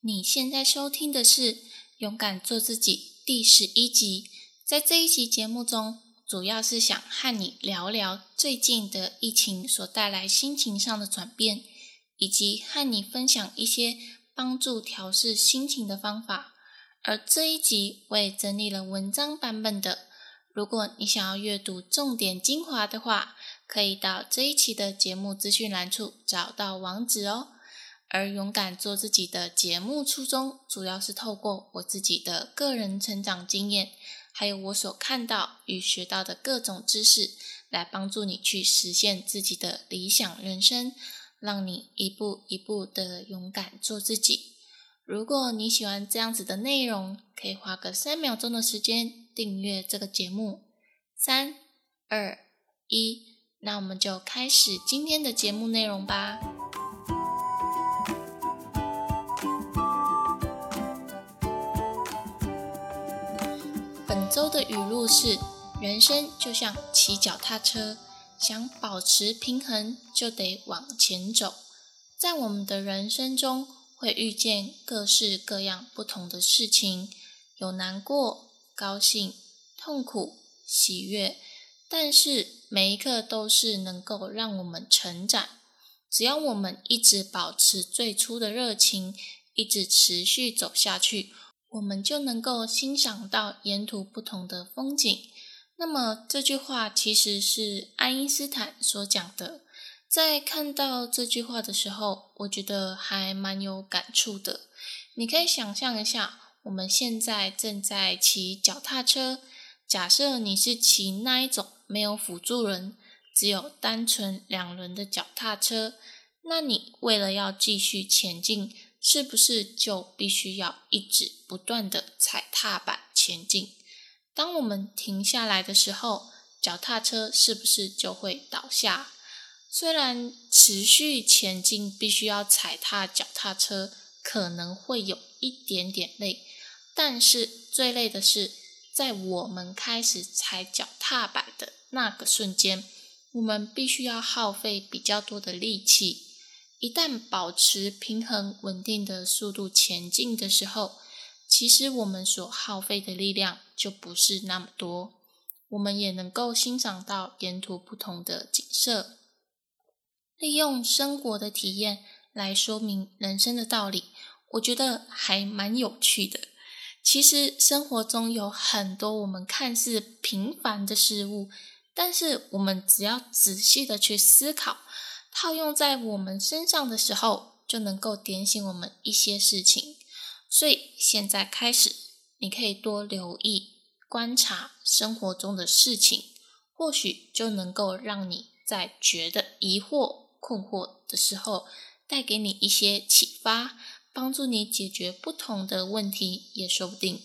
你现在收听的是《勇敢做自己》第十一集。在这一集节目中，主要是想和你聊聊最近的疫情所带来心情上的转变，以及和你分享一些帮助调试心情的方法。而这一集我也整理了文章版本的。如果你想要阅读重点精华的话，可以到这一期的节目资讯栏处找到网址哦。而勇敢做自己的节目初衷，主要是透过我自己的个人成长经验，还有我所看到与学到的各种知识，来帮助你去实现自己的理想人生，让你一步一步的勇敢做自己。如果你喜欢这样子的内容，可以花个三秒钟的时间订阅这个节目。三、二、一，那我们就开始今天的节目内容吧。周的语录是：人生就像骑脚踏车，想保持平衡，就得往前走。在我们的人生中，会遇见各式各样不同的事情，有难过、高兴、痛苦、喜悦，但是每一刻都是能够让我们成长。只要我们一直保持最初的热情，一直持续走下去，我们就能够欣赏到沿途不同的风景。那么这句话其实是爱因斯坦所讲的。在看到这句话的时候，我觉得还蛮有感触的。你可以想象一下，我们现在正在骑脚踏车，假设你是骑那一种没有辅助轮，只有单纯两轮的脚踏车，那你为了要继续前进，是不是就必须要一直不断的踩踏板前进？当我们停下来的时候，脚踏车是不是就会倒下？虽然持续前进必须要踩踏脚踏车，可能会有一点点累，但是最累的是在我们开始踩脚踏板的那个瞬间，我们必须要耗费比较多的力气。一旦保持平衡稳定的速度前进的时候，其实我们所耗费的力量就不是那么多，我们也能够欣赏到沿途不同的景色。利用生活的体验来说明人生的道理，我觉得还蛮有趣的。其实生活中有很多我们看似平凡的事物，但是我们只要仔细的去思考，套用在我们身上的时候，就能够点醒我们一些事情。所以现在开始，你可以多留意、观察生活中的事情，或许就能够让你在觉得疑惑。困惑的时候，带给你一些启发，帮助你解决不同的问题也说不定。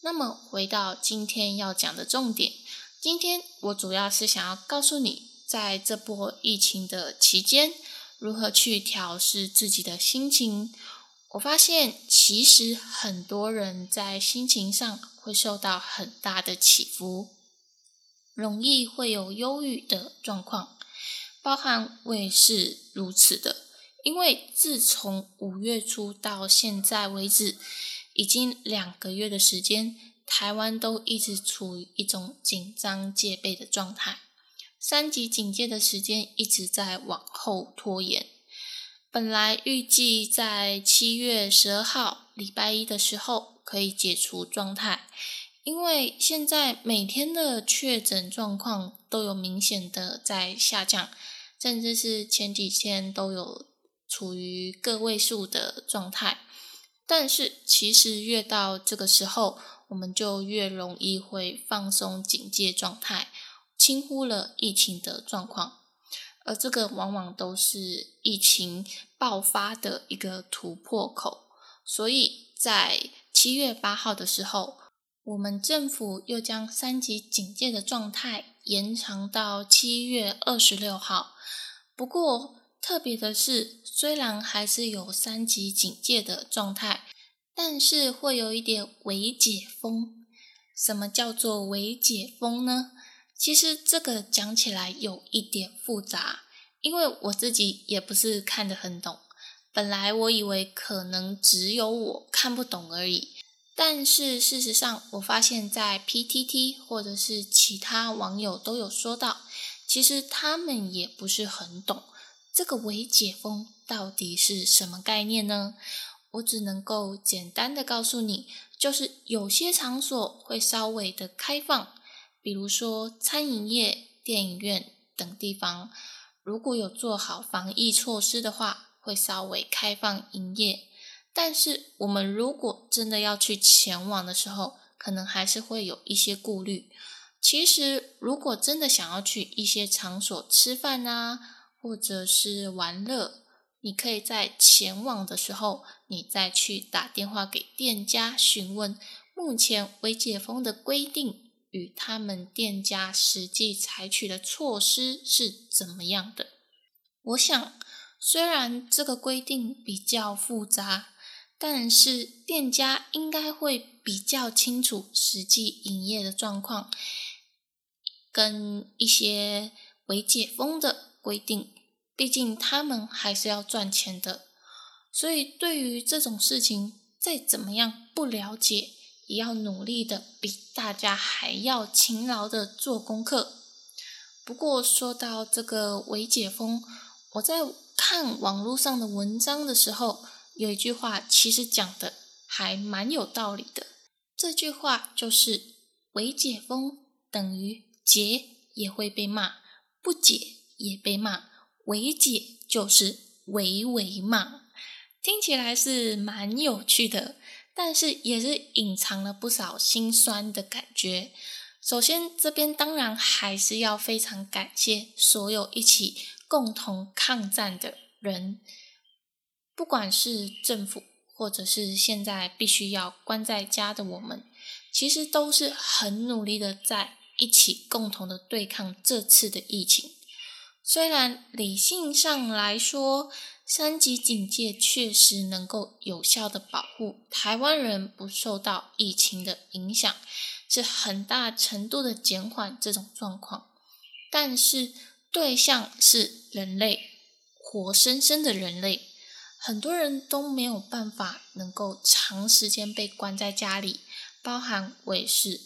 那么，回到今天要讲的重点，今天我主要是想要告诉你，在这波疫情的期间，如何去调试自己的心情。我发现，其实很多人在心情上会受到很大的起伏，容易会有忧郁的状况。包含我也是如此的，因为自从五月初到现在为止，已经两个月的时间，台湾都一直处于一种紧张戒备的状态，三级警戒的时间一直在往后拖延。本来预计在七月十二号礼拜一的时候可以解除状态，因为现在每天的确诊状况都有明显的在下降。甚至是前几天都有处于个位数的状态，但是其实越到这个时候，我们就越容易会放松警戒状态，轻忽了疫情的状况，而这个往往都是疫情爆发的一个突破口。所以在七月八号的时候，我们政府又将三级警戒的状态延长到七月二十六号。不过特别的是，虽然还是有三级警戒的状态，但是会有一点微解封。什么叫做微解封呢？其实这个讲起来有一点复杂，因为我自己也不是看得很懂。本来我以为可能只有我看不懂而已，但是事实上，我发现，在 PTT 或者是其他网友都有说到，其实他们也不是很懂这个微解封到底是什么概念呢？我只能够简单的告诉你，就是有些场所会稍微的开放，比如说餐饮业、电影院等地方，如果有做好防疫措施的话。会稍微开放营业，但是我们如果真的要去前往的时候，可能还是会有一些顾虑。其实，如果真的想要去一些场所吃饭啊，或者是玩乐，你可以在前往的时候，你再去打电话给店家询问目前未解封的规定与他们店家实际采取的措施是怎么样的。我想。虽然这个规定比较复杂，但是店家应该会比较清楚实际营业的状况，跟一些未解封的规定。毕竟他们还是要赚钱的，所以对于这种事情，再怎么样不了解，也要努力的比大家还要勤劳的做功课。不过说到这个未解封，我在。看网络上的文章的时候，有一句话其实讲的还蛮有道理的。这句话就是“伪解封等于解也会被骂，不解也被骂，伪解就是伪伪骂”。听起来是蛮有趣的，但是也是隐藏了不少心酸的感觉。首先，这边当然还是要非常感谢所有一起。共同抗战的人，不管是政府，或者是现在必须要关在家的我们，其实都是很努力的在一起共同的对抗这次的疫情。虽然理性上来说，三级警戒确实能够有效的保护台湾人不受到疫情的影响，是很大程度的减缓这种状况，但是。对象是人类，活生生的人类，很多人都没有办法能够长时间被关在家里，包含我也是，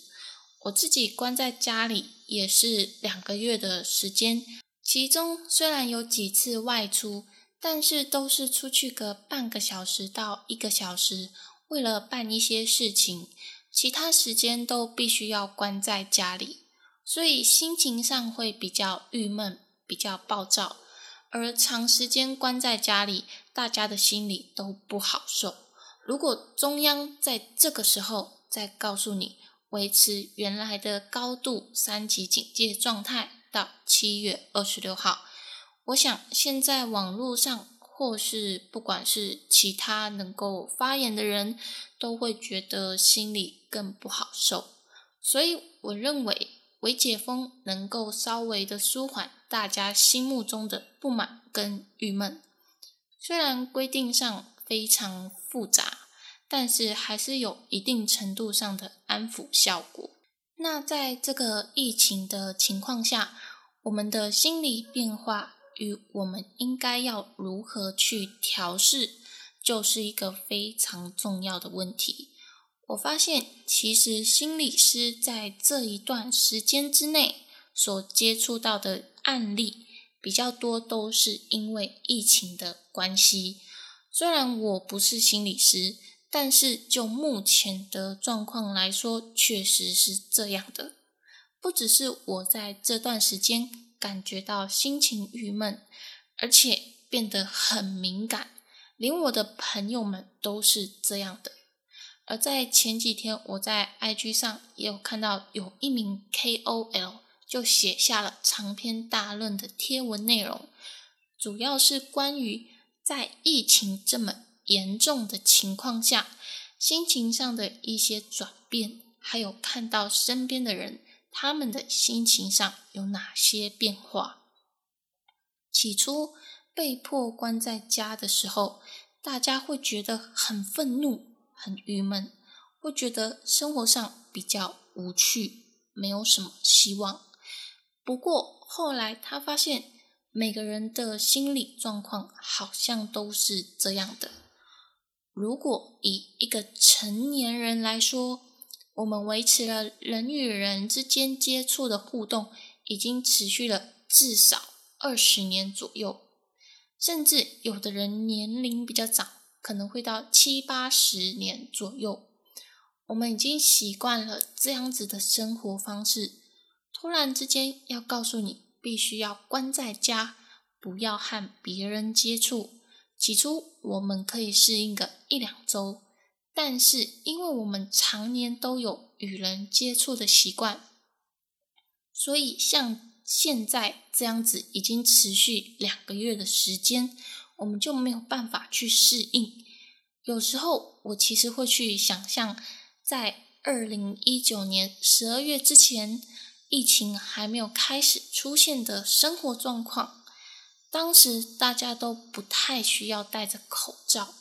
我自己关在家里也是两个月的时间，其中虽然有几次外出，但是都是出去个半个小时到一个小时，为了办一些事情，其他时间都必须要关在家里。所以心情上会比较郁闷，比较暴躁，而长时间关在家里，大家的心里都不好受。如果中央在这个时候再告诉你维持原来的高度三级警戒状态到七月二十六号，我想现在网络上或是不管是其他能够发言的人，都会觉得心里更不好受。所以我认为。为解封能够稍微的舒缓大家心目中的不满跟郁闷，虽然规定上非常复杂，但是还是有一定程度上的安抚效果。那在这个疫情的情况下，我们的心理变化与我们应该要如何去调试，就是一个非常重要的问题。我发现，其实心理师在这一段时间之内所接触到的案例比较多，都是因为疫情的关系。虽然我不是心理师，但是就目前的状况来说，确实是这样的。不只是我在这段时间感觉到心情郁闷，而且变得很敏感，连我的朋友们都是这样的。而在前几天，我在 IG 上也有看到有一名 KOL 就写下了长篇大论的贴文内容，主要是关于在疫情这么严重的情况下，心情上的一些转变，还有看到身边的人他们的心情上有哪些变化。起初被迫关在家的时候，大家会觉得很愤怒。很郁闷，会觉得生活上比较无趣，没有什么希望。不过后来他发现，每个人的心理状况好像都是这样的。如果以一个成年人来说，我们维持了人与人之间接触的互动，已经持续了至少二十年左右，甚至有的人年龄比较长，可能会到七八十年左右。我们已经习惯了这样子的生活方式，突然之间要告诉你，必须要关在家，不要和别人接触。起初我们可以适应个一两周，但是因为我们常年都有与人接触的习惯，所以像现在这样子已经持续两个月的时间，我们就没有办法去适应。有时候我其实会去想象。在二零一九年十二月之前，疫情还没有开始出现的生活状况，当时大家都不太需要戴着口罩，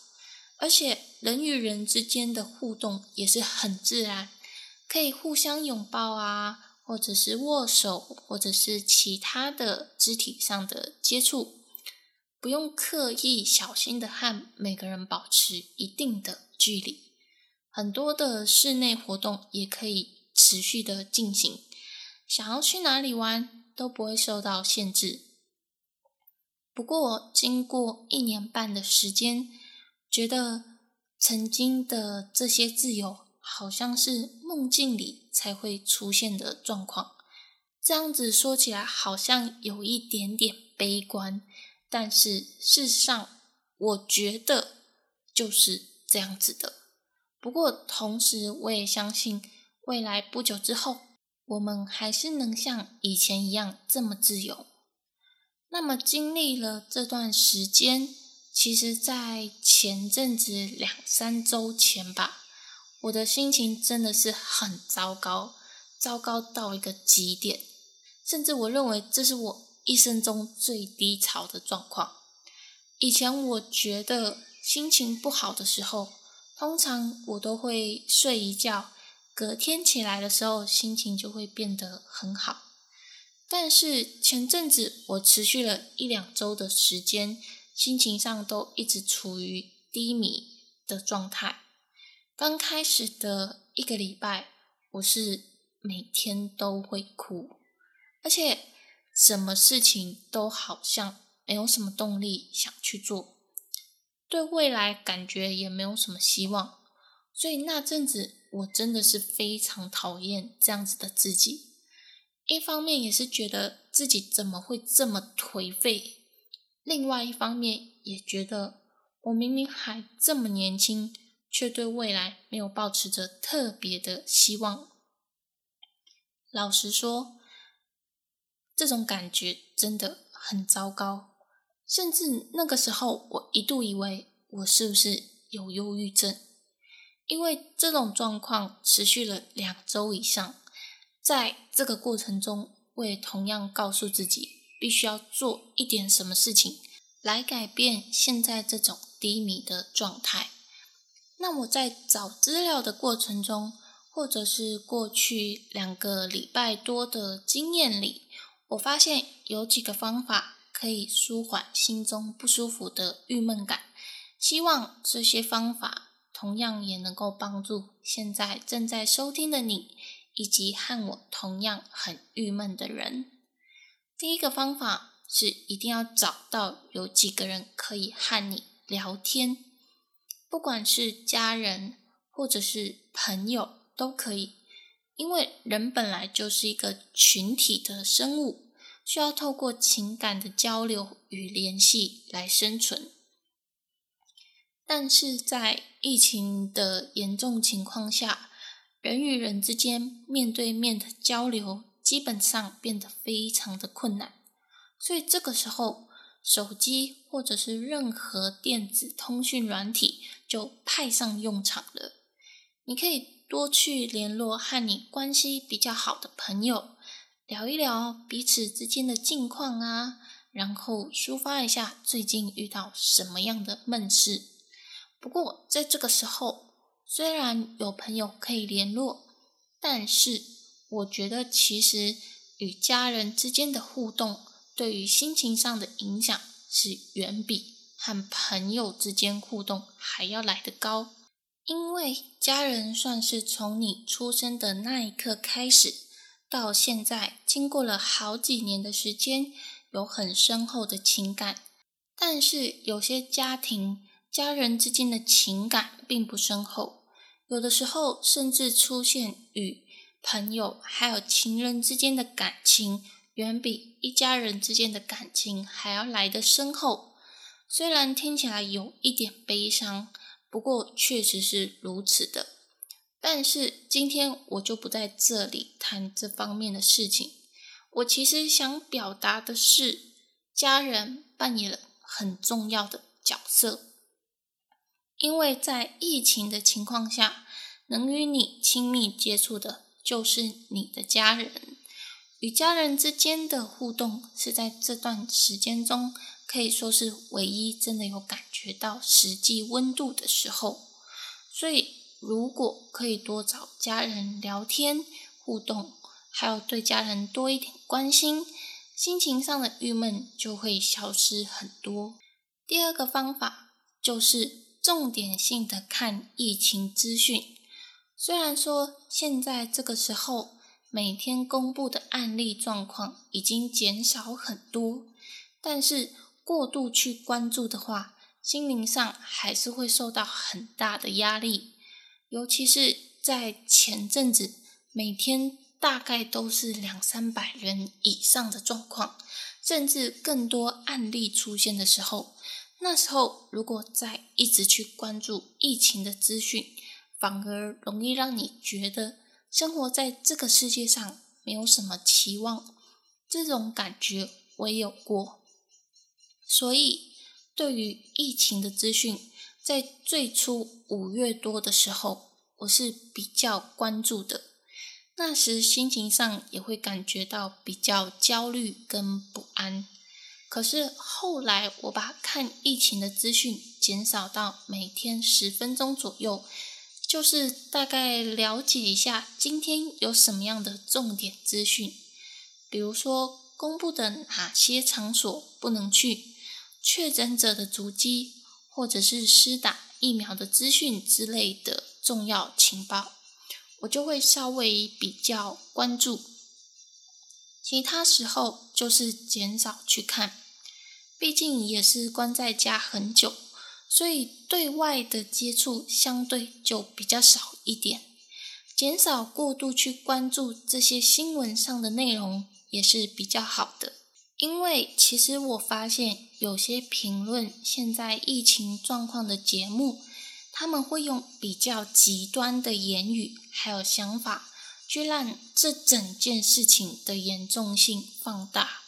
而且人与人之间的互动也是很自然，可以互相拥抱啊，或者是握手，或者是其他的肢体上的接触，不用刻意小心的和每个人保持一定的距离。很多的室内活动也可以持续的进行，想要去哪里玩都不会受到限制。不过，经过一年半的时间，觉得曾经的这些自由好像是梦境里才会出现的状况。这样子说起来好像有一点点悲观，但是事实上，我觉得就是这样子的。不过，同时我也相信，未来不久之后，我们还是能像以前一样这么自由。那么，经历了这段时间，其实，在前阵子两三周前吧，我的心情真的是很糟糕，糟糕到一个极点，甚至我认为这是我一生中最低潮的状况。以前我觉得心情不好的时候，通常我都会睡一觉，隔天起来的时候心情就会变得很好。但是前阵子我持续了一两周的时间，心情上都一直处于低迷的状态。刚开始的一个礼拜，我是每天都会哭，而且什么事情都好像没有什么动力想去做。对未来感觉也没有什么希望，所以那阵子我真的是非常讨厌这样子的自己。一方面也是觉得自己怎么会这么颓废，另外一方面也觉得我明明还这么年轻，却对未来没有抱持着特别的希望。老实说，这种感觉真的很糟糕。甚至那个时候，我一度以为我是不是有忧郁症，因为这种状况持续了两周以上。在这个过程中，我也同样告诉自己，必须要做一点什么事情来改变现在这种低迷的状态。那我在找资料的过程中，或者是过去两个礼拜多的经验里，我发现有几个方法。可以舒缓心中不舒服的郁闷感，希望这些方法同样也能够帮助现在正在收听的你，以及和我同样很郁闷的人。第一个方法是一定要找到有几个人可以和你聊天，不管是家人或者是朋友都可以，因为人本来就是一个群体的生物。需要透过情感的交流与联系来生存，但是在疫情的严重情况下，人与人之间面对面的交流基本上变得非常的困难，所以这个时候，手机或者是任何电子通讯软体就派上用场了。你可以多去联络和你关系比较好的朋友。聊一聊彼此之间的近况啊，然后抒发一下最近遇到什么样的闷事。不过在这个时候，虽然有朋友可以联络，但是我觉得其实与家人之间的互动对于心情上的影响是远比和朋友之间互动还要来得高。因为家人算是从你出生的那一刻开始，到现在经过了好几年的时间，有很深厚的情感。但是有些家庭家人之间的情感并不深厚，有的时候甚至出现与朋友还有情人之间的感情，远比一家人之间的感情还要来得深厚。虽然听起来有一点悲伤。不过确实是如此的，但是今天我就不在这里谈这方面的事情。我其实想表达的是，家人扮演了很重要的角色，因为在疫情的情况下，能与你亲密接触的就是你的家人，与家人之间的互动是在这段时间中。可以说是唯一真的有感觉到实际温度的时候，所以如果可以多找家人聊天互动，还有对家人多一点关心，心情上的郁闷就会消失很多。第二个方法就是重点性的看疫情资讯，虽然说现在这个时候每天公布的案例状况已经减少很多，但是。过度去关注的话，心灵上还是会受到很大的压力。尤其是在前阵子，每天大概都是两三百人以上的状况，甚至更多案例出现的时候，那时候如果再一直去关注疫情的资讯，反而容易让你觉得生活在这个世界上没有什么期望。这种感觉我也有过。所以，对于疫情的资讯，在最初五月多的时候，我是比较关注的。那时心情上也会感觉到比较焦虑跟不安。可是后来，我把看疫情的资讯减少到每天十分钟左右，就是大概了解一下今天有什么样的重点资讯，比如说公布的哪些场所不能去。确诊者的足迹，或者是施打疫苗的资讯之类的重要情报，我就会稍微比较关注。其他时候就是减少去看，毕竟也是关在家很久，所以对外的接触相对就比较少一点。减少过度去关注这些新闻上的内容，也是比较好的。因为其实我发现有些评论现在疫情状况的节目，他们会用比较极端的言语还有想法，去让这整件事情的严重性放大，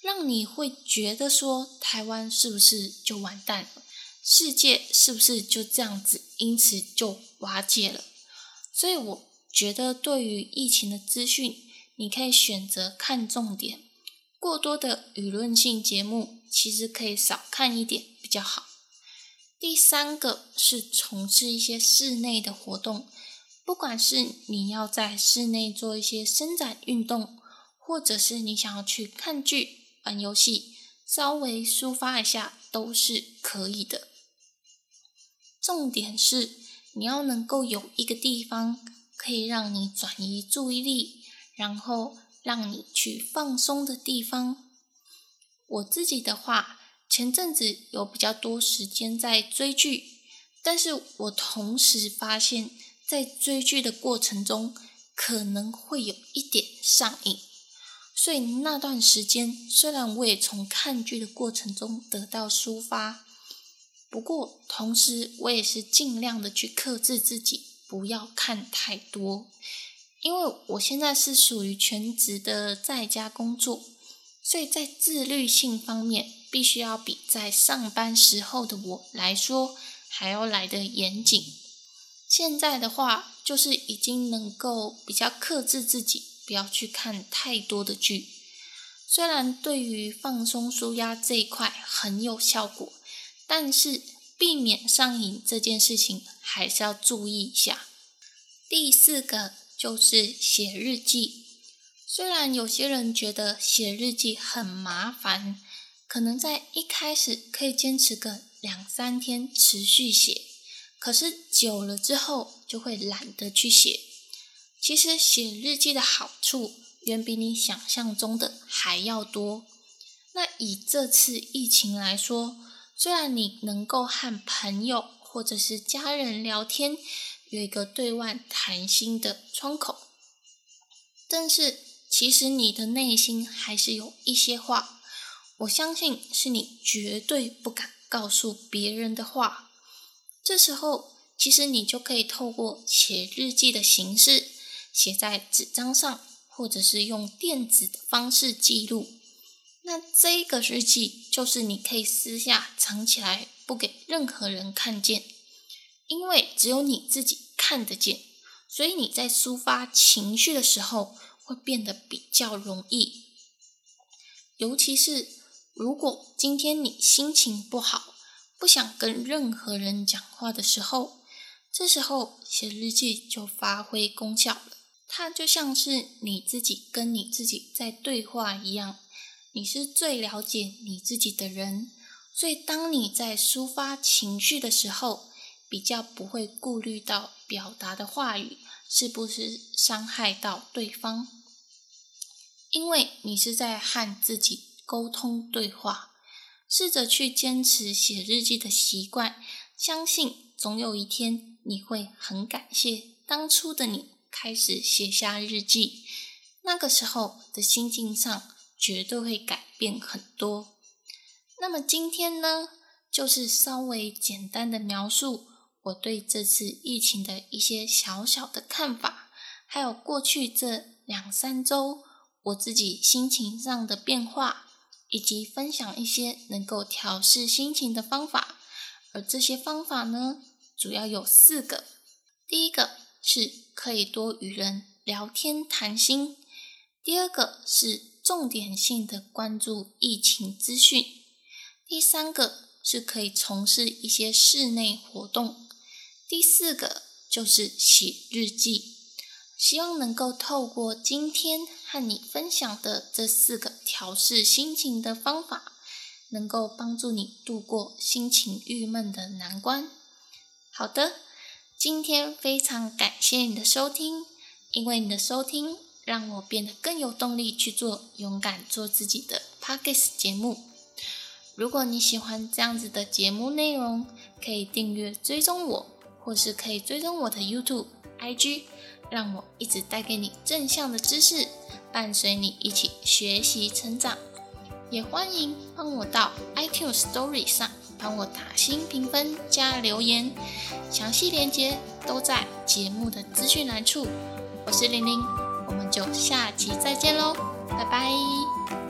让你会觉得说台湾是不是就完蛋了，世界是不是就这样子因此就瓦解了？所以我觉得对于疫情的资讯，你可以选择看重点。过多的舆论性节目其实可以少看一点比较好。第三个是从事一些室内的活动，不管是你要在室内做一些伸展运动，或者是你想要去看剧、玩游戏，稍微抒发一下都是可以的。重点是你要能够有一个地方可以让你转移注意力，然后。让你去放松的地方。我自己的话，前阵子有比较多时间在追剧，但是我同时发现，在追剧的过程中，可能会有一点上瘾。所以那段时间，虽然我也从看剧的过程中得到抒发，不过同时我也是尽量的去克制自己，不要看太多。因为我现在是属于全职的在家工作，所以在自律性方面，必须要比在上班时候的我来说还要来的严谨。现在的话，就是已经能够比较克制自己，不要去看太多的剧。虽然对于放松舒压这一块很有效果，但是避免上瘾这件事情还是要注意一下。第四个。就是写日记。虽然有些人觉得写日记很麻烦，可能在一开始可以坚持个两三天持续写，可是久了之后就会懒得去写。其实写日记的好处远比你想象中的还要多。那以这次疫情来说，虽然你能够和朋友或者是家人聊天，有一个对外谈心的窗口，但是。其实你的内心还是有一些话，我相信是你绝对不敢告诉别人的话。这时候，其实你就可以透过写日记的形式，写在纸张上，或者是用电子的方式记录。那这个日记就是你可以私下藏起来，不给任何人看见，因为只有你自己看得见。所以你在抒发情绪的时候。会变得比较容易，尤其是如果今天你心情不好，不想跟任何人讲话的时候，这时候写日记就发挥功效了。它就像是你自己跟你自己在对话一样，你是最了解你自己的人，所以当你在抒发情绪的时候，比较不会顾虑到表达的话语是不是伤害到对方。因为你是在和自己沟通对话，试着去坚持写日记的习惯，相信总有一天你会很感谢当初的你开始写下日记，那个时候的心境上绝对会改变很多。那么今天呢，就是稍微简单的描述我对这次疫情的一些小小的看法，还有过去这两三周。我自己心情上的变化，以及分享一些能够调试心情的方法。而这些方法呢，主要有四个。第一个是可以多与人聊天谈心；第二个是重点性的关注疫情资讯；第三个是可以从事一些室内活动；第四个就是写日记。希望能够透过今天和你分享的这四个调试心情的方法，能够帮助你度过心情郁闷的难关。好的，今天非常感谢你的收听，因为你的收听让我变得更有动力去做勇敢做自己的 Pockets 节目。如果你喜欢这样子的节目内容，可以订阅追踪我，或是可以追踪我的 YouTube、IG。让我一直带给你正向的知识，伴随你一起学习成长。也欢迎帮我到 iTunes Story 上帮我打新评分加留言，详细链接都在节目的资讯栏处。我是玲玲，我们就下期再见喽拜拜。